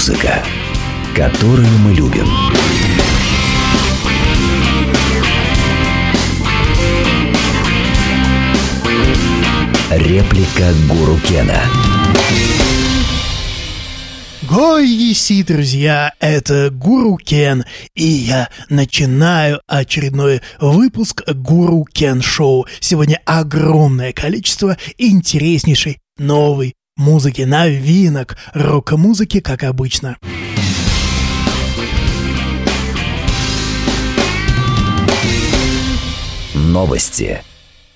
Музыка, которую мы любим. Реплика Гуру Кена. Гой еси, друзья, это Гуру Кен, и я начинаю очередной выпуск Гуру Кен Шоу. Сегодня огромное количество интереснейшей новой музыки, новинок, рок-музыки, как обычно. Новости.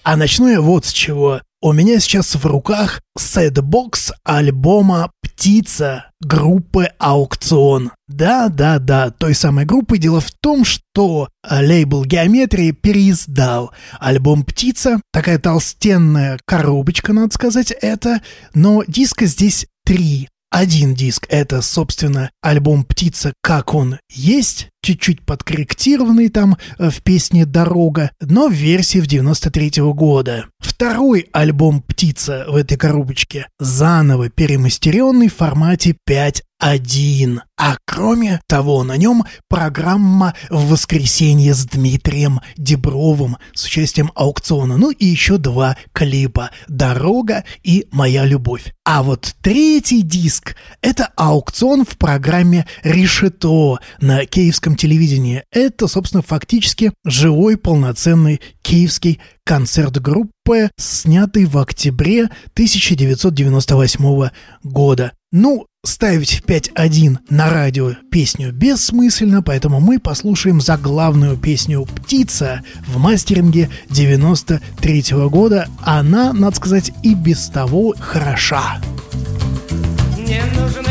А начну я вот с чего. У меня сейчас в руках сет-бокс альбома «Птица» группы «Аукцыон». Да-да-да, той самой группы. Дело в том, что лейбл «Геометрия» переиздал альбом «Птица». Такая толстенная коробочка, надо сказать, это. Но диска здесь три один диск — это, собственно, альбом «Птица. Как он есть», чуть-чуть подкорректированный там э, в песне «Дорога», но в версии в 93 -го года. Второй альбом «Птица» в этой коробочке заново перемастеренный в формате 5 один. А кроме того, на нем программа «В воскресенье» с Дмитрием Дебровым с участием аукциона. Ну и еще два клипа «Дорога» и «Моя любовь». А вот третий диск – это аукцион в программе «Решето» на киевском телевидении. Это, собственно, фактически живой полноценный киевский концерт группы, снятый в октябре 1998 года. Ну, ставить в 5.1 на радио песню бессмысленно, поэтому мы послушаем заглавную песню «Птица» в мастеринге 93 -го года. Она, надо сказать, и без того хороша. Не нужен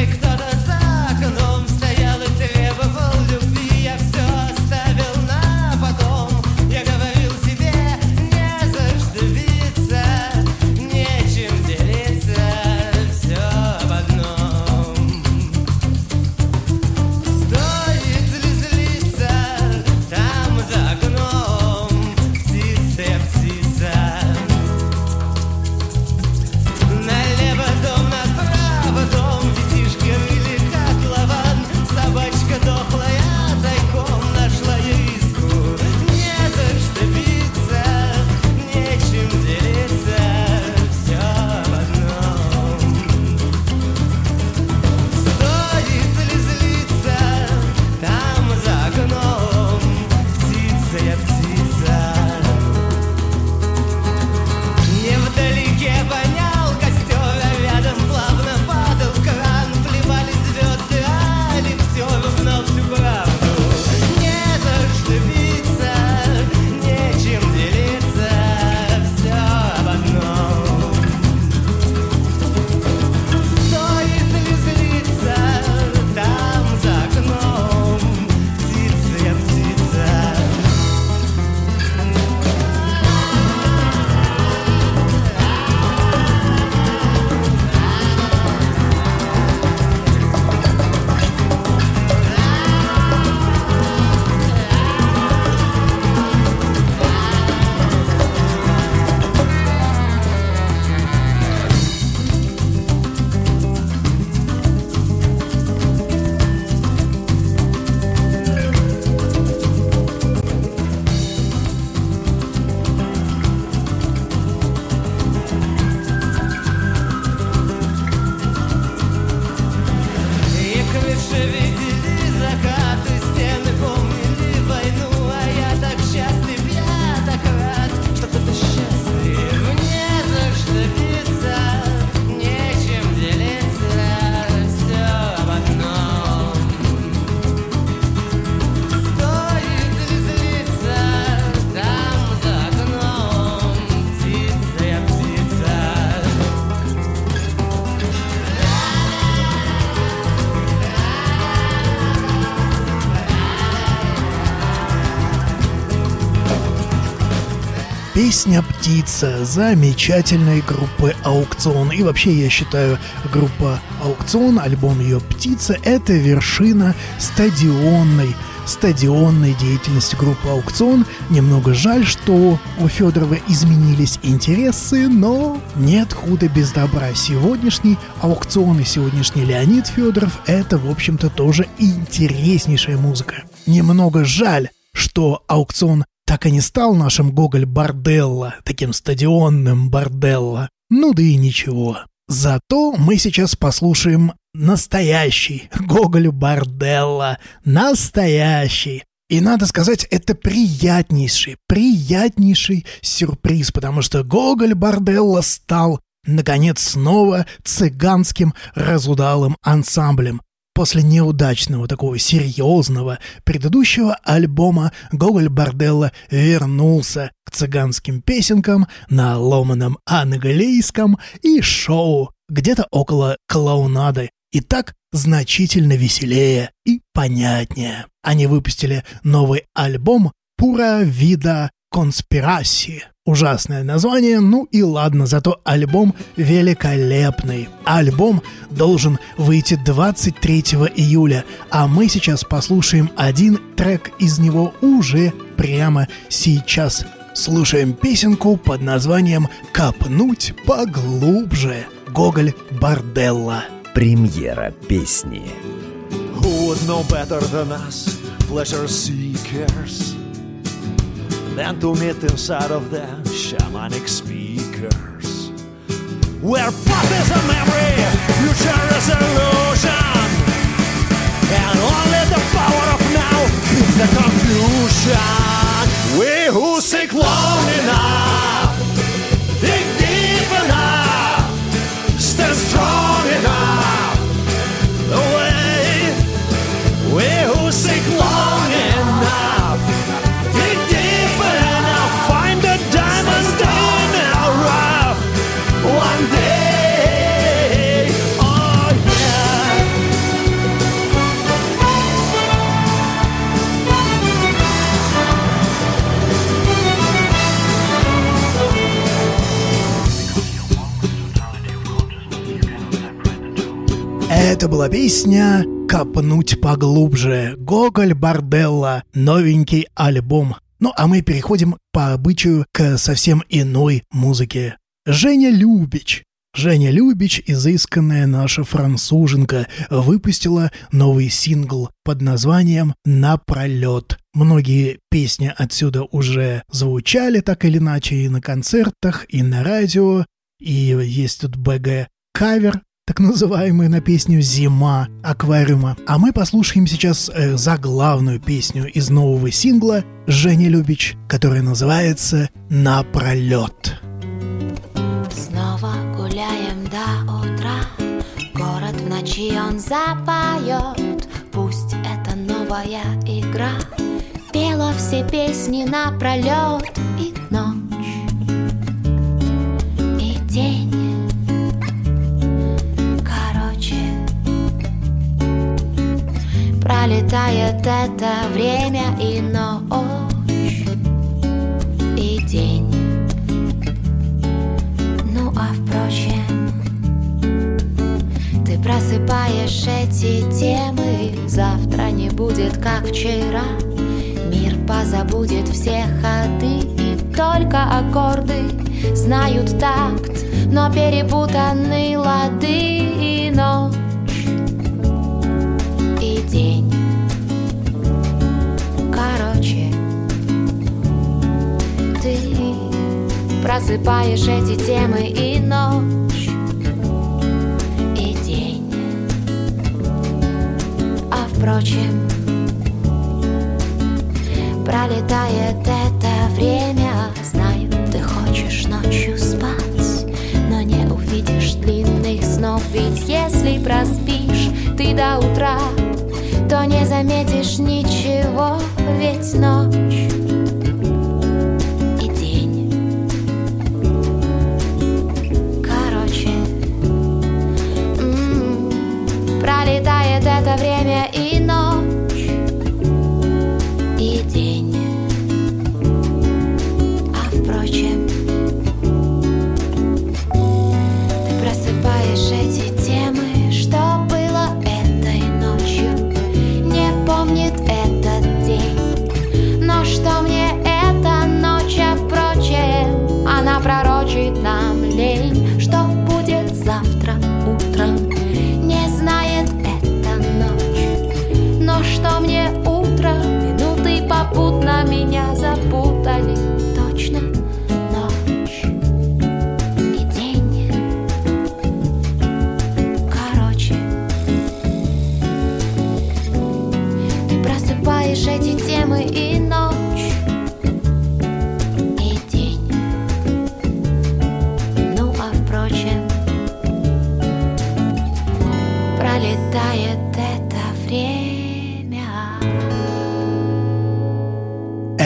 Песня «Птица» замечательной группы «Аукцион». И вообще я считаю группа «Аукцион», альбом ее «Птица» — это вершина стадионной стадионной деятельности группы «Аукцион». Немного жаль, что у Федорова изменились интересы, но нет худа без добра. Сегодняшний «Аукцион» и сегодняшний Леонид Федоров — это, в общем-то, тоже интереснейшая музыка. Немного жаль, что «Аукцион» так и не стал нашим Гоголь Борделло, таким стадионным Борделло. Ну да и ничего. Зато мы сейчас послушаем настоящий Гоголь Борделло. Настоящий. И надо сказать, это приятнейший, приятнейший сюрприз, потому что Гоголь Борделло стал, наконец, снова цыганским разудалым ансамблем. После неудачного, такого серьезного предыдущего альбома Гоголь Борделло вернулся к цыганским песенкам на ломаном английском и шоу где-то около клоунады. И так значительно веселее и понятнее. Они выпустили новый альбом «Пура вида конспирации». Ужасное название, ну и ладно, зато альбом великолепный. Альбом должен выйти 23 июля, а мы сейчас послушаем один трек из него уже прямо сейчас. Слушаем песенку под названием «Копнуть поглубже» Гоголь Борделла. Премьера песни. Who would know better than us, pleasure seekers? Than to meet inside of the shamanic speakers. Where past is a memory, future is illusion, and only the power of now is the confusion. We who seek long Это была песня «Копнуть поглубже». Гоголь Борделла. Новенький альбом. Ну а мы переходим по обычаю к совсем иной музыке. Женя Любич. Женя Любич, изысканная наша француженка, выпустила новый сингл под названием «Напролет». Многие песни отсюда уже звучали так или иначе и на концертах, и на радио, и есть тут БГ кавер так называемый на песню «Зима» аквариума. А мы послушаем сейчас э, заглавную песню из нового сингла Женя Любич, которая называется «Напролет». Снова гуляем до утра. Город в ночи он запоет Пусть это новая игра. Пела все песни напролет И ночь, и день Пролетает это время и ночь, и день ну а впрочем, ты просыпаешь эти темы, завтра не будет как вчера. Мир позабудет все ходы и только аккорды знают такт, но перепутаны лады и ночь и день. Просыпаешь эти темы и ночь, и день. А впрочем, пролетает это время, знаю, ты хочешь ночью спать, но не увидишь длинных снов, ведь если проспишь ты до утра, то не заметишь ничего, ведь ночь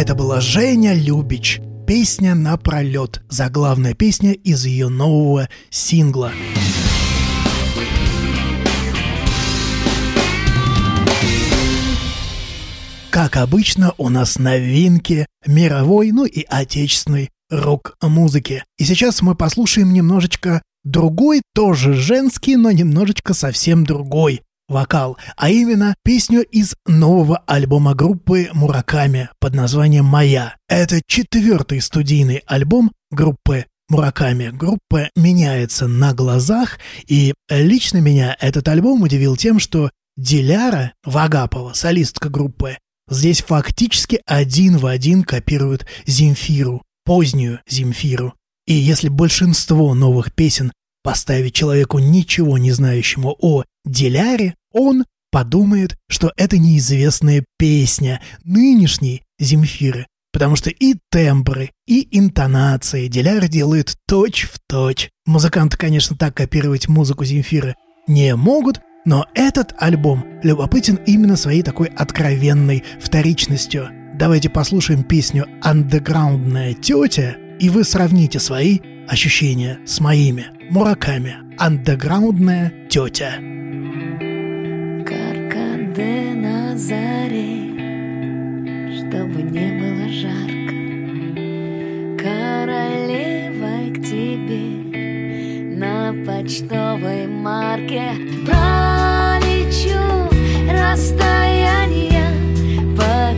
Это была Женя Любич. Песня на пролет. Заглавная песня из ее нового сингла. Как обычно, у нас новинки мировой, ну и отечественной рок-музыки. И сейчас мы послушаем немножечко другой, тоже женский, но немножечко совсем другой вокал, а именно песню из нового альбома группы Мураками под названием «Моя». Это четвертый студийный альбом группы Мураками. Группа меняется на глазах, и лично меня этот альбом удивил тем, что Диляра Вагапова, солистка группы, здесь фактически один в один копирует Земфиру, позднюю Земфиру. И если большинство новых песен поставить человеку, ничего не знающему о Диляре, он подумает, что это неизвестная песня нынешней Земфиры. Потому что и тембры, и интонации Диляр делает точь-в-точь. Музыканты, конечно, так копировать музыку Земфиры не могут, но этот альбом любопытен именно своей такой откровенной вторичностью. Давайте послушаем песню «Андеграундная тетя», и вы сравните свои ощущения с моими. Мураками. «Андеграундная тетя». Каркаде на заре, чтобы не было жарко. Королевой к тебе на почтовой марке пролечу расстояние по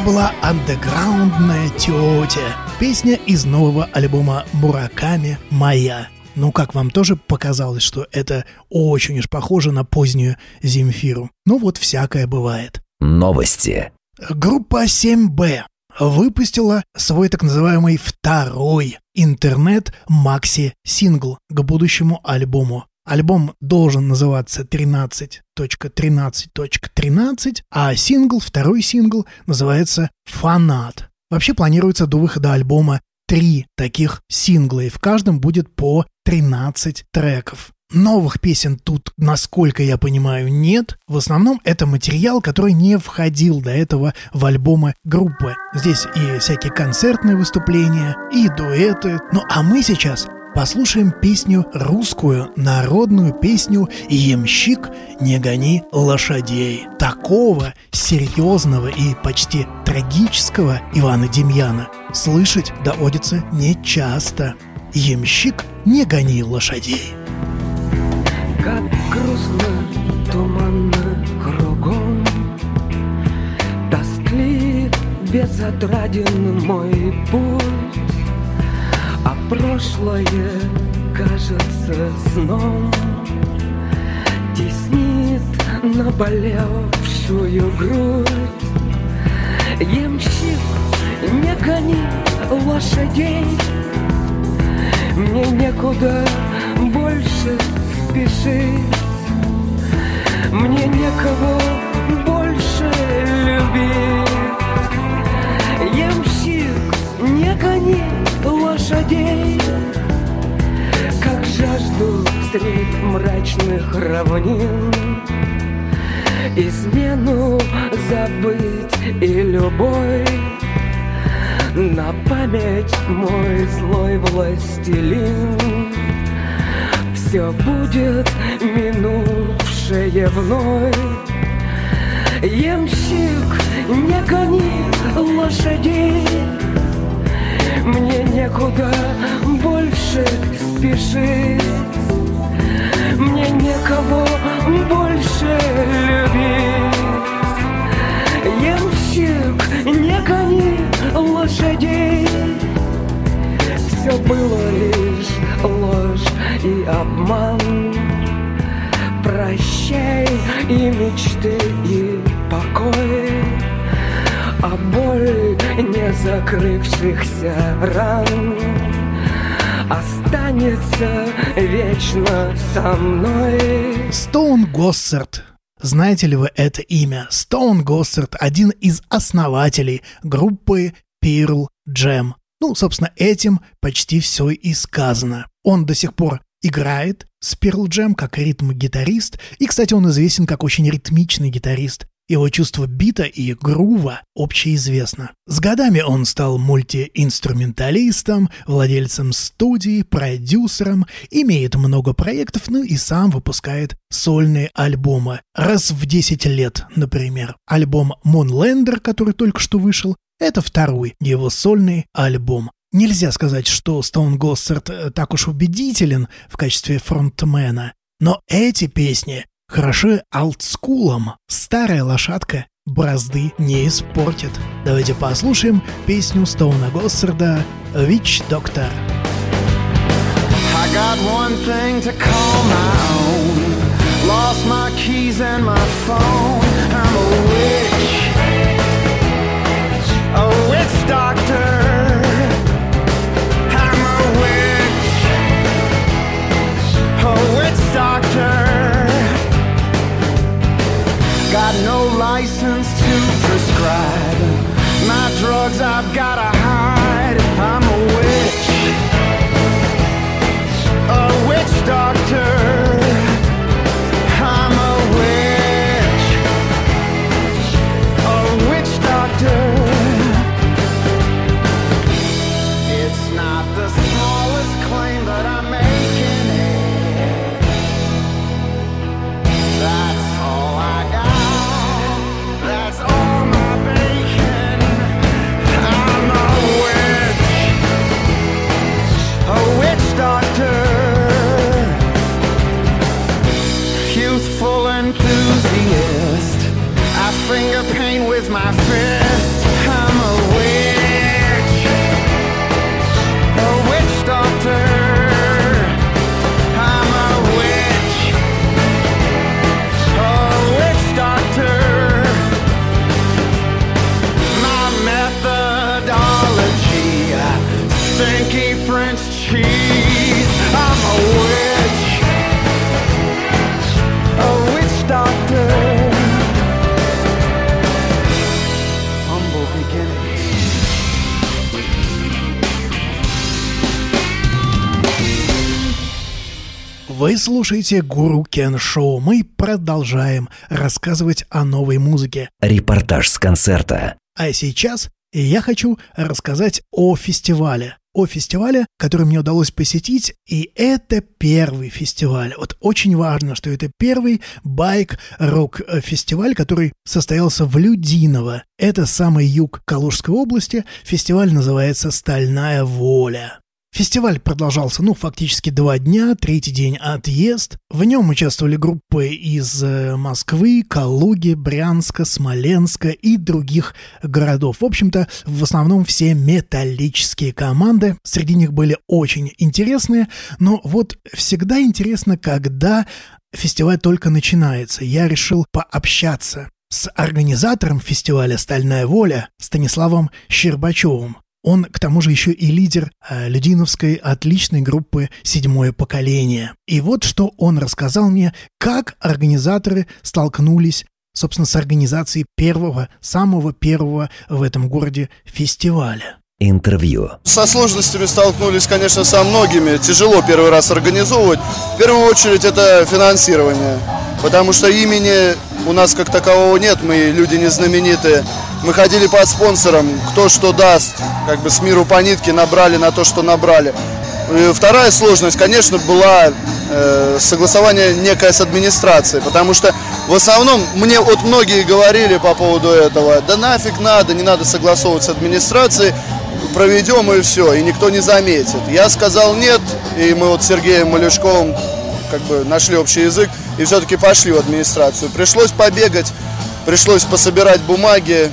Это была андеграундная тетя. Песня из нового альбома Мураками «Моя». Ну, как вам тоже показалось, что это очень уж похоже на позднюю Земфиру? Ну вот, всякое бывает. Новости. Группа 7Б выпустила свой так называемый второй интернет-макси-сингл к будущему альбому. Альбом должен называться 13.13.13, а сингл, второй сингл, называется «Фанат». Вообще планируется до выхода альбома три таких сингла, и в каждом будет по 13 треков. Новых песен тут, насколько я понимаю, нет. В основном это материал, который не входил до этого в альбомы группы. Здесь и всякие концертные выступления, и дуэты. Ну а мы сейчас послушаем песню русскую, народную песню «Ямщик, не гони лошадей». Такого серьезного и почти трагического Ивана Демьяна слышать доводится нечасто. «Ямщик, не гони лошадей». Как грустно, туманно кругом Тосклив, безотраден мой путь прошлое кажется сном. Теснит наболевшую грудь. Ямщик, не гони лошадей. Мне некуда больше спешить. Мне некого больше любить лошадей Как жажду средь мрачных равнин. Измену забыть и любовь На память мой злой властелин. Все будет минувшее вновь. Ямщик, не гони лошадей, мне некуда больше спешить, мне некого больше любить. Ямщик, не гони лошадей, все было лишь ложь и обман. Прощай и мечты, и покой не закрывшихся ран Останется вечно со мной Стоун Госсард. Знаете ли вы это имя? Стоун Госсард – один из основателей группы Pearl Jam. Ну, собственно, этим почти все и сказано. Он до сих пор играет с Pearl Jam как ритм-гитарист, и, кстати, он известен как очень ритмичный гитарист. Его чувство бита и грува общеизвестно. С годами он стал мультиинструменталистом, владельцем студии, продюсером, имеет много проектов, ну и сам выпускает сольные альбомы. Раз в 10 лет, например. Альбом Moonlander, который только что вышел, это второй его сольный альбом. Нельзя сказать, что Стоун Госсард э, так уж убедителен в качестве фронтмена, но эти песни хороши олдскулом. Старая лошадка бразды не испортит. Давайте послушаем песню Стоуна Госсарда «Вич Доктор». Lost my keys and my phone. I'm a witch. A witch doctor. I'm a witch. A witch doctor. Got no license to prescribe. My drugs I've gotta hide. I'm a witch a witch doctor. Вы слушаете Гуру Кен Шоу. Мы продолжаем рассказывать о новой музыке. Репортаж с концерта. А сейчас я хочу рассказать о фестивале. О фестивале, который мне удалось посетить, и это первый фестиваль. Вот очень важно, что это первый байк-рок-фестиваль, который состоялся в Людиново. Это самый юг Калужской области. Фестиваль называется «Стальная воля». Фестиваль продолжался, ну, фактически два дня, третий день отъезд. В нем участвовали группы из э, Москвы, Калуги, Брянска, Смоленска и других городов. В общем-то, в основном все металлические команды. Среди них были очень интересные, но вот всегда интересно, когда фестиваль только начинается. Я решил пообщаться с организатором фестиваля «Стальная воля» Станиславом Щербачевым. Он, к тому же, еще и лидер э, Людиновской отличной группы «Седьмое поколение». И вот что он рассказал мне, как организаторы столкнулись собственно, с организацией первого, самого первого в этом городе фестиваля. Интервью. Со сложностями столкнулись, конечно, со многими. Тяжело первый раз организовывать. В первую очередь это финансирование. Потому что имени у нас как такового нет, мы люди не знаменитые. Мы ходили по спонсорам, кто что даст, как бы с миру по нитке набрали на то, что набрали. И вторая сложность, конечно, была э, согласование некое с администрацией, потому что в основном мне вот многие говорили по поводу этого, да нафиг надо, не надо согласовывать с администрацией, проведем и все, и никто не заметит. Я сказал нет, и мы вот с Сергеем Малюшковым как бы нашли общий язык и все-таки пошли в администрацию. Пришлось побегать, пришлось пособирать бумаги.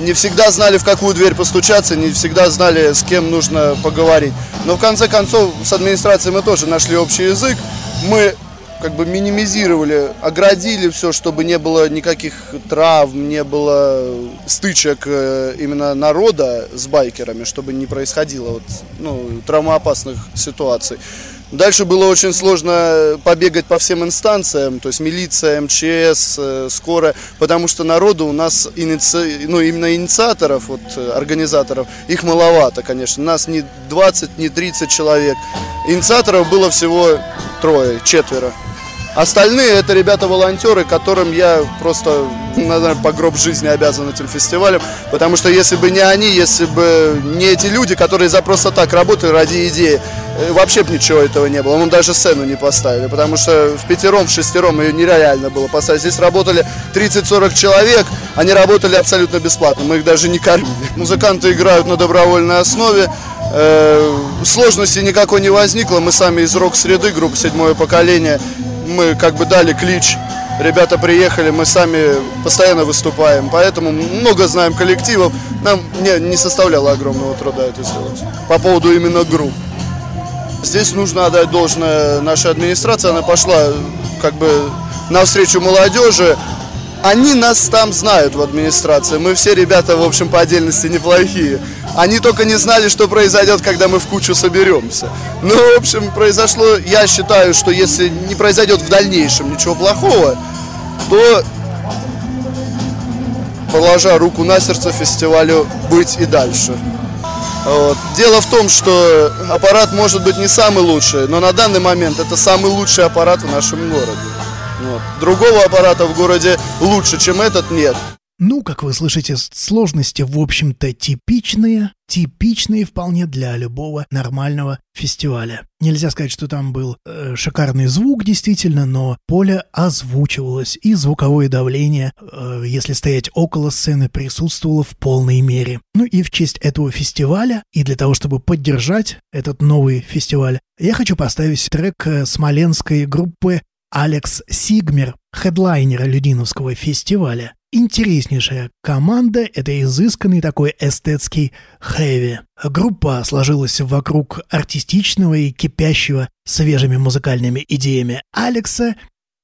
Не всегда знали, в какую дверь постучаться, не всегда знали, с кем нужно поговорить. Но в конце концов с администрацией мы тоже нашли общий язык. Мы как бы минимизировали, оградили все, чтобы не было никаких травм, не было стычек э, именно народа с байкерами, чтобы не происходило вот, ну, травмоопасных ситуаций. Дальше было очень сложно побегать по всем инстанциям, то есть милиция, МЧС, э, скорая, потому что народу у нас, иници... ну именно инициаторов, вот, э, организаторов, их маловато, конечно. Нас не 20, не 30 человек. Инициаторов было всего трое, четверо. Остальные это ребята-волонтеры, которым я просто, наверное, по гроб жизни обязан этим фестивалем. Потому что если бы не они, если бы не эти люди, которые за просто так работали ради идеи, э, вообще бы ничего этого не было. Мы даже сцену не поставили, потому что в пятером, в шестером ее нереально было поставить. Здесь работали 30-40 человек, они работали абсолютно бесплатно, мы их даже не кормили. Музыканты играют на добровольной основе, э, сложности никакой не возникло, мы сами из рок-среды, группа «Седьмое поколение», мы как бы дали клич, ребята приехали, мы сами постоянно выступаем, поэтому много знаем коллективов, нам не, не составляло огромного труда это сделать. По поводу именно групп. Здесь нужно отдать должное нашей администрации, она пошла как бы навстречу молодежи, они нас там знают в администрации. Мы все ребята, в общем, по отдельности неплохие. Они только не знали, что произойдет, когда мы в кучу соберемся. Ну, в общем, произошло, я считаю, что если не произойдет в дальнейшем ничего плохого, то, положа руку на сердце фестивалю, быть и дальше. Вот. Дело в том, что аппарат может быть не самый лучший, но на данный момент это самый лучший аппарат в нашем городе. Вот. Другого аппарата в городе лучше, чем этот, нет. Ну, как вы слышите, сложности, в общем-то, типичные, типичные вполне для любого нормального фестиваля. Нельзя сказать, что там был э, шикарный звук, действительно, но поле озвучивалось, и звуковое давление, э, если стоять около сцены, присутствовало в полной мере. Ну и в честь этого фестиваля, и для того, чтобы поддержать этот новый фестиваль, я хочу поставить трек э, смоленской группы Алекс Сигмер, хедлайнера Людиновского фестиваля. Интереснейшая команда — это изысканный такой эстетский хэви. Группа сложилась вокруг артистичного и кипящего свежими музыкальными идеями Алекса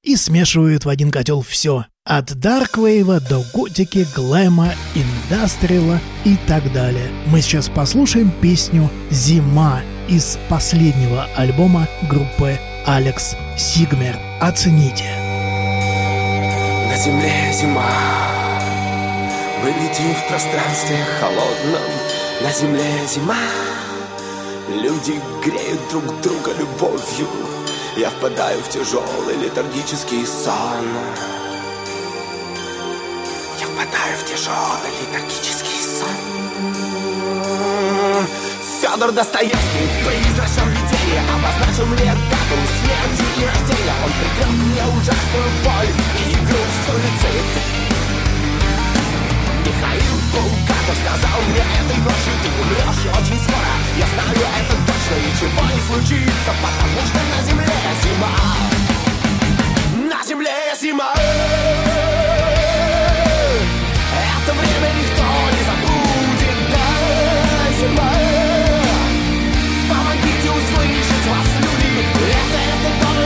и смешивают в один котел все. От дарквейва до готики, глэма, индастриала и так далее. Мы сейчас послушаем песню «Зима» из последнего альбома группы Алекс Сигмер. Оцените. На земле зима. Мы летим в пространстве холодном. На земле зима. Люди греют друг друга любовью. Я впадаю в тяжелый летаргический сон. Я впадаю в тяжелый летаргический сон Федор Достоевский. В призрачном видении Обозначил мне дату смерти и рождения. Он предрек мне ужасную боль и грусть с улицы Михаил Булгаков сказал мне этой ночью Ты умрешь очень скоро, я знаю это точно Ничего не случится, потому что на земле зима На земле зима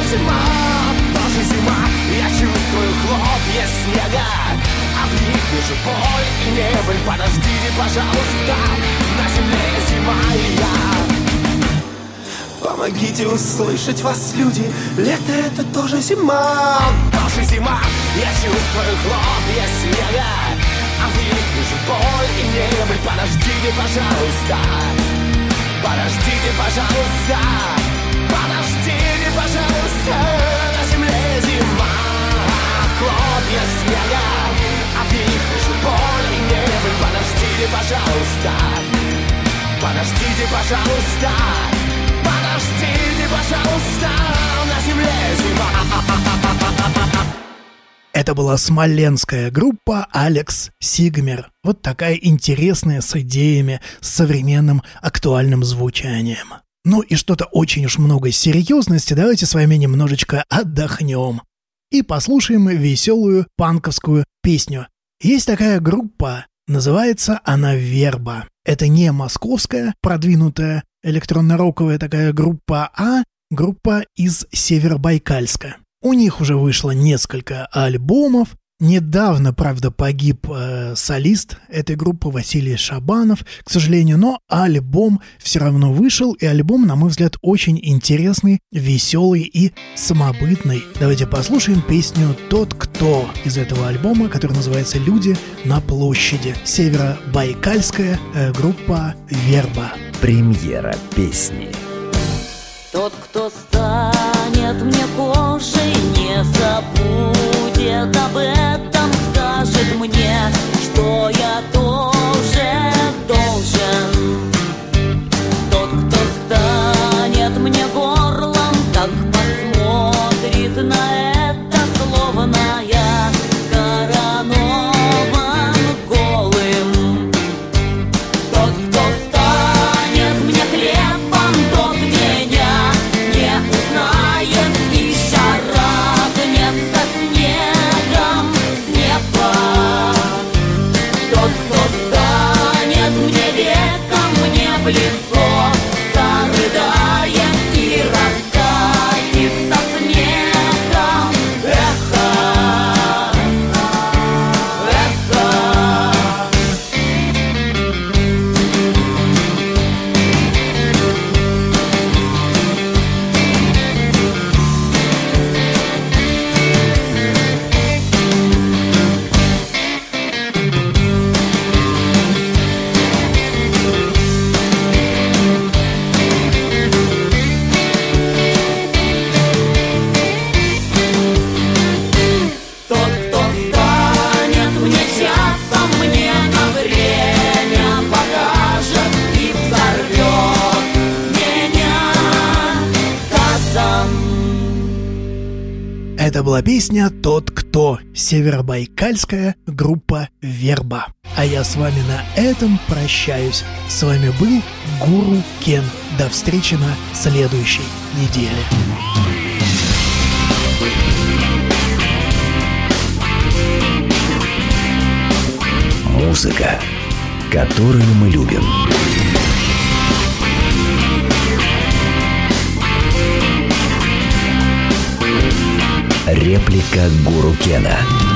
зима, тоже зима. Я чувствую хлопья снега А в них вижу боль и небыль. Подождите, пожалуйста На земле зима и я. Помогите услышать вас, люди Лето это тоже зима. Тоже зима Я чувствую хлопья снега А в них вижу боль и небыль. Подождите, пожалуйста Подождите, пожалуйста Подождите, пожалуйста На земле зима. Хлопья снега А в них вижу боль и небыль Подождите, пожалуйста. Подождите, пожалуйста. Подождите, пожалуйста. На земле зима. Это была смоленская группа Алекс Сигмер. Вот такая интересная с идеями, с современным актуальным звучанием. Ну и что-то очень уж много серьезности, давайте с вами немножечко отдохнем. И послушаем веселую панковскую песню. Есть такая группа, называется она «Верба». Это не московская продвинутая электронно-роковая такая группа, а группа из Северобайкальска. У них уже вышло несколько альбомов. Недавно, правда, погиб э, солист этой группы Василий Шабанов, к сожалению, но альбом все равно вышел, и альбом, на мой взгляд, очень интересный, веселый и самобытный. Давайте послушаем песню «Тот, кто» из этого альбома, который называется «Люди на площади». Северобайкальская э, группа «Верба». Премьера песни. Тот, кто станет мне кожей, не забудет об этом, скажет мне, что я тоже песня «Тот, кто» Северобайкальская группа «Верба». А я с вами на этом прощаюсь. С вами был Гуру Кен. До встречи на следующей неделе. Музыка, которую мы любим. Реплика Гуру Кена.